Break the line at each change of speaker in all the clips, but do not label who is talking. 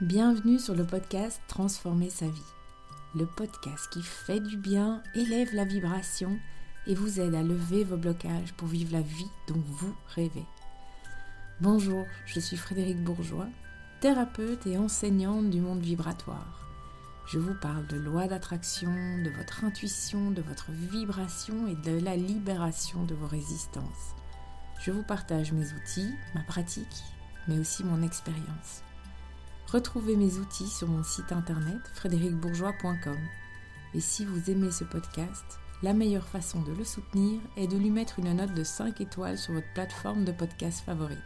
Bienvenue sur le podcast Transformer sa vie. Le podcast qui fait du bien, élève la vibration et vous aide à lever vos blocages pour vivre la vie dont vous rêvez. Bonjour, je suis Frédéric Bourgeois, thérapeute et enseignante du monde vibratoire. Je vous parle de loi d'attraction, de votre intuition, de votre vibration et de la libération de vos résistances. Je vous partage mes outils, ma pratique, mais aussi mon expérience. Retrouvez mes outils sur mon site internet frédéricbourgeois.com. Et si vous aimez ce podcast, la meilleure façon de le soutenir est de lui mettre une note de 5 étoiles sur votre plateforme de podcast favorite.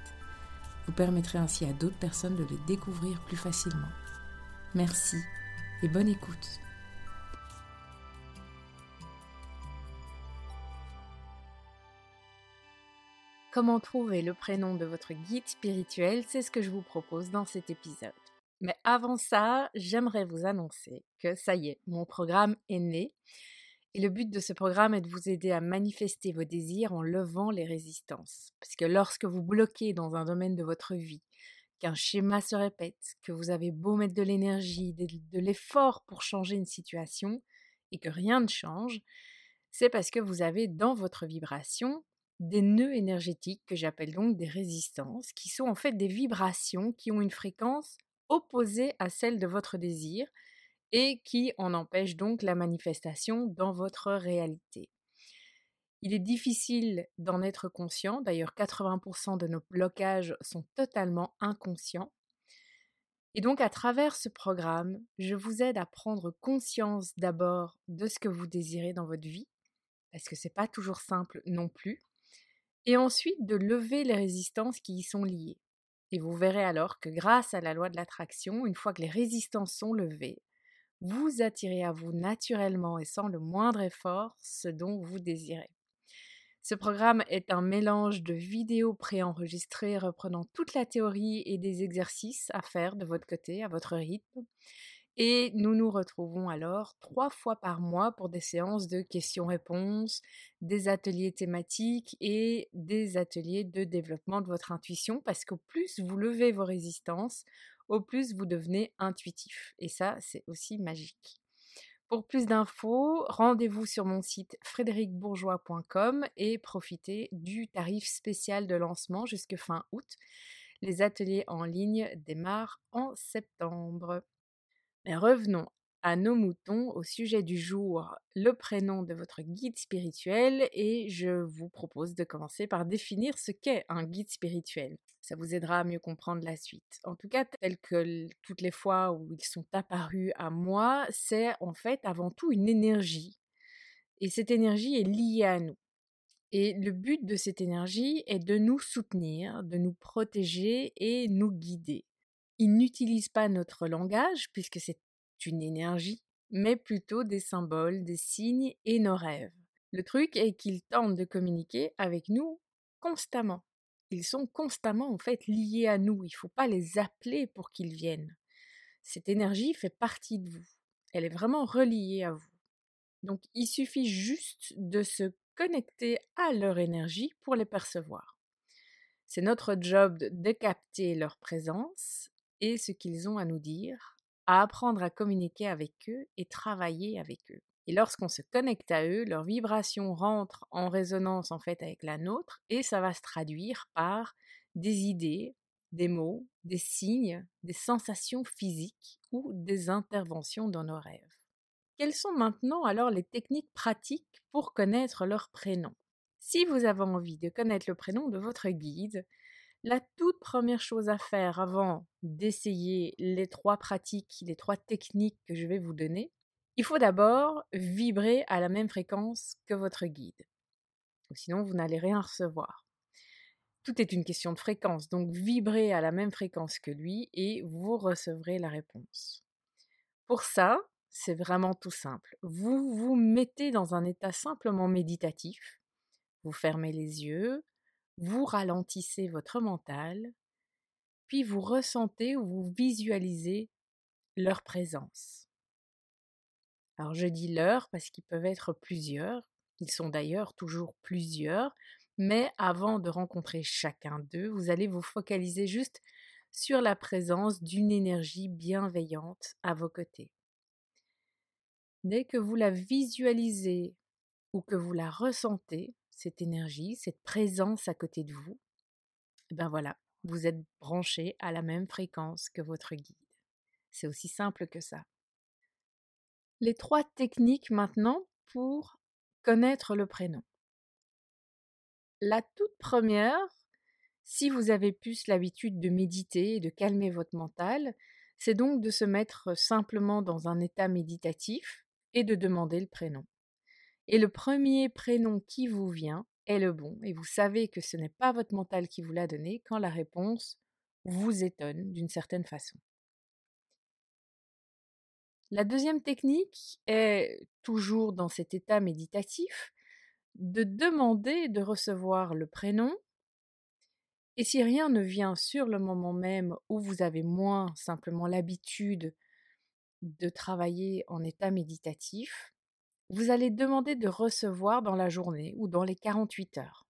Vous permettrez ainsi à d'autres personnes de le découvrir plus facilement. Merci et bonne écoute. Comment trouver le prénom de votre guide spirituel, c'est ce que je vous propose dans cet épisode. Mais avant ça, j'aimerais vous annoncer que ça y est, mon programme est né. Et le but de ce programme est de vous aider à manifester vos désirs en levant les résistances. Parce que lorsque vous bloquez dans un domaine de votre vie, qu'un schéma se répète, que vous avez beau mettre de l'énergie, de, l'effort pour changer une situation, et que rien ne change, c'est parce que vous avez dans votre vibration des nœuds énergétiques que j'appelle donc des résistances, qui sont en fait des vibrations qui ont une fréquence opposée à celle de votre désir et qui en empêche donc la manifestation dans votre réalité. Il est difficile d'en être conscient, d'ailleurs 80% de nos blocages sont totalement inconscients. Et donc à travers ce programme, je vous aide à prendre conscience d'abord de ce que vous désirez dans votre vie, parce que ce n'est pas toujours simple non plus, et ensuite de lever les résistances qui y sont liées. Et vous verrez alors que grâce à la loi de l'attraction, une fois que les résistances sont levées, vous attirez à vous naturellement et sans le moindre effort ce dont vous désirez. Ce programme est un mélange de vidéos préenregistrées reprenant toute la théorie et des exercices à faire de votre côté, à votre rythme, et nous nous retrouvons alors trois fois par mois pour des séances de questions-réponses, des ateliers thématiques et des ateliers de développement de votre intuition, parce qu'au plus vous levez vos résistances, au plus vous devenez intuitif. Et ça, c'est aussi magique. Pour plus d'infos, rendez-vous sur mon site frédéricbourgeois.com et profitez du tarif spécial de lancement jusque fin août. Les ateliers en ligne démarrent en septembre. Mais revenons à nos moutons, au sujet du jour, le prénom de votre guide spirituel, et je vous propose de commencer par définir ce qu'est un guide spirituel. Ça vous aidera à mieux comprendre la suite. En tout cas, tel que toutes les fois où ils sont apparus à moi, c'est en fait avant tout une énergie. Et cette énergie est liée à nous. Et le but de cette énergie est de nous soutenir, de nous protéger et nous guider. Il n'utilise pas notre langage, puisque c'est une énergie, mais plutôt des symboles, des signes et nos rêves. Le truc est qu'ils tentent de communiquer avec nous constamment. Ils sont constamment en fait liés à nous. Il ne faut pas les appeler pour qu'ils viennent. Cette énergie fait partie de vous. Elle est vraiment reliée à vous. Donc il suffit juste de se connecter à leur énergie pour les percevoir. C'est notre job de capter leur présence et ce qu'ils ont à nous dire, à apprendre à communiquer avec eux et travailler avec eux. Et lorsqu'on se connecte à eux, leur vibration rentre en résonance en fait avec la nôtre et ça va se traduire par des idées, des mots, des signes, des sensations physiques ou des interventions dans nos rêves. Quelles sont maintenant alors les techniques pratiques pour connaître leur prénom? Si vous avez envie de connaître le prénom de votre guide, la toute première chose à faire avant d'essayer les trois pratiques, les trois techniques que je vais vous donner, il faut d'abord vibrer à la même fréquence que votre guide. Sinon, vous n'allez rien recevoir. Tout est une question de fréquence, donc vibrez à la même fréquence que lui et vous recevrez la réponse. Pour ça, c'est vraiment tout simple. Vous vous mettez dans un état simplement méditatif. Vous fermez les yeux, vous ralentissez votre mental, puis vous ressentez ou vous visualisez leur présence. Alors je dis leur parce qu'ils peuvent être plusieurs, ils sont d'ailleurs toujours plusieurs, mais avant de rencontrer chacun d'eux, vous allez vous focaliser juste sur la présence d'une énergie bienveillante à vos côtés. Dès que vous la visualisez ou que vous la ressentez, cette énergie, cette présence à côté de vous, ben voilà, vous êtes branché à la même fréquence que votre guide. C'est aussi simple que ça. Les trois techniques maintenant pour connaître le prénom. La toute première, si vous avez plus l'habitude de méditer et de calmer votre mental, c'est donc de se mettre simplement dans un état méditatif et de demander le prénom. Et le premier prénom qui vous vient est le bon, et vous savez que ce n'est pas votre mental qui vous l'a donné quand la réponse vous étonne d'une certaine façon. La deuxième technique est, toujours dans cet état méditatif, de demander de recevoir le prénom, et si rien ne vient sur le moment même où vous avez moins simplement l'habitude de travailler en état méditatif, vous allez demander de recevoir dans la journée ou dans les 48 heures.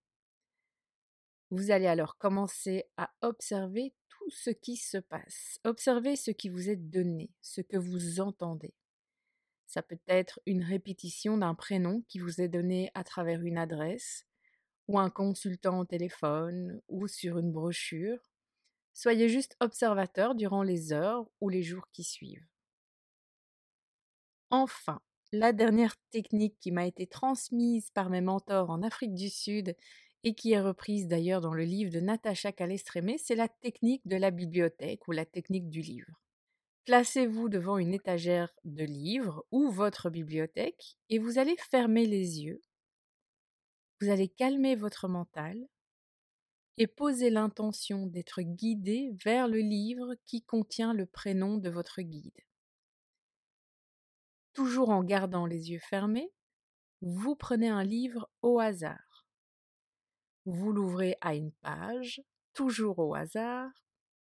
Vous allez alors commencer à observer tout ce qui se passe. Observez ce qui vous est donné, ce que vous entendez. Ça peut être une répétition d'un prénom qui vous est donné à travers une adresse, ou un consultant au téléphone, ou sur une brochure. Soyez juste observateur durant les heures ou les jours qui suivent. Enfin, la dernière technique qui m'a été transmise par mes mentors en Afrique du Sud et qui est reprise d'ailleurs dans le livre de Natacha Calestrémé, c'est la technique de la bibliothèque ou la technique du livre. Placez-vous devant une étagère de livres ou votre bibliothèque et vous allez fermer les yeux. Vous allez calmer votre mental et poser l'intention d'être guidé vers le livre qui contient le prénom de votre guide. Toujours en gardant les yeux fermés, vous prenez un livre au hasard. Vous l'ouvrez à une page, toujours au hasard,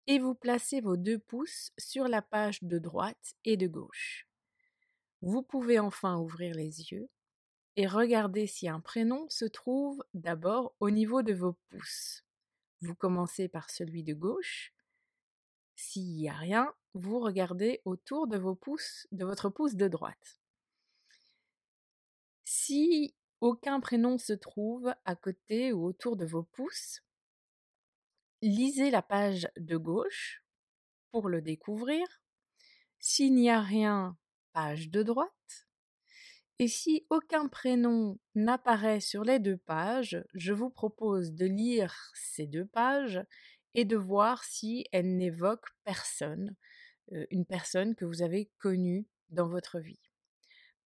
et vous placez vos deux pouces sur la page de droite et de gauche. Vous pouvez enfin ouvrir les yeux et regarder si un prénom se trouve d'abord au niveau de vos pouces. Vous commencez par celui de gauche. S'il n'y a rien, vous regardez autour de vos pouces, de votre pouce de droite. Si aucun prénom se trouve à côté ou autour de vos pouces, lisez la page de gauche pour le découvrir. S'il n'y a rien, page de droite. Et si aucun prénom n'apparaît sur les deux pages, je vous propose de lire ces deux pages et de voir si elles n'évoquent personne, une personne que vous avez connue dans votre vie.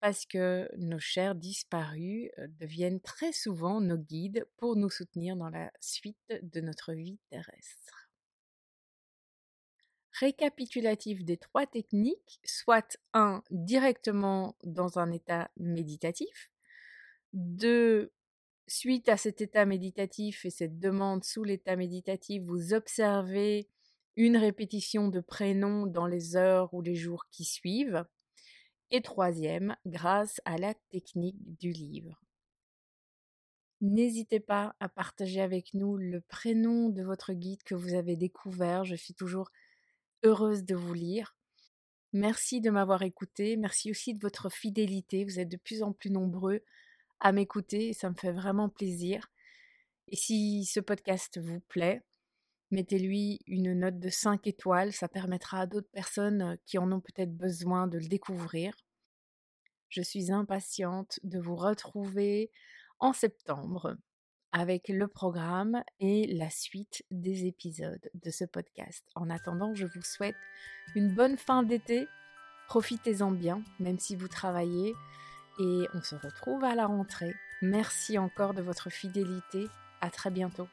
Parce que nos chers disparus deviennent très souvent nos guides pour nous soutenir dans la suite de notre vie terrestre. Récapitulatif des trois techniques, soit un directement dans un état méditatif, deux suite à cet état méditatif et cette demande sous l'état méditatif, vous observez une répétition de prénoms dans les heures ou les jours qui suivent. Et troisième, grâce à la technique du livre. N'hésitez pas à partager avec nous le prénom de votre guide que vous avez découvert. Je suis toujours heureuse de vous lire. Merci de m'avoir écouté. Merci aussi de votre fidélité. Vous êtes de plus en plus nombreux à m'écouter ça me fait vraiment plaisir. Et si ce podcast vous plaît, mettez-lui une note de 5 étoiles, ça permettra à d'autres personnes qui en ont peut-être besoin de le découvrir. Je suis impatiente de vous retrouver en septembre avec le programme et la suite des épisodes de ce podcast. En attendant, je vous souhaite une bonne fin d'été. Profitez-en bien, même si vous travaillez et on se retrouve à la rentrée. Merci encore de votre fidélité. À très bientôt.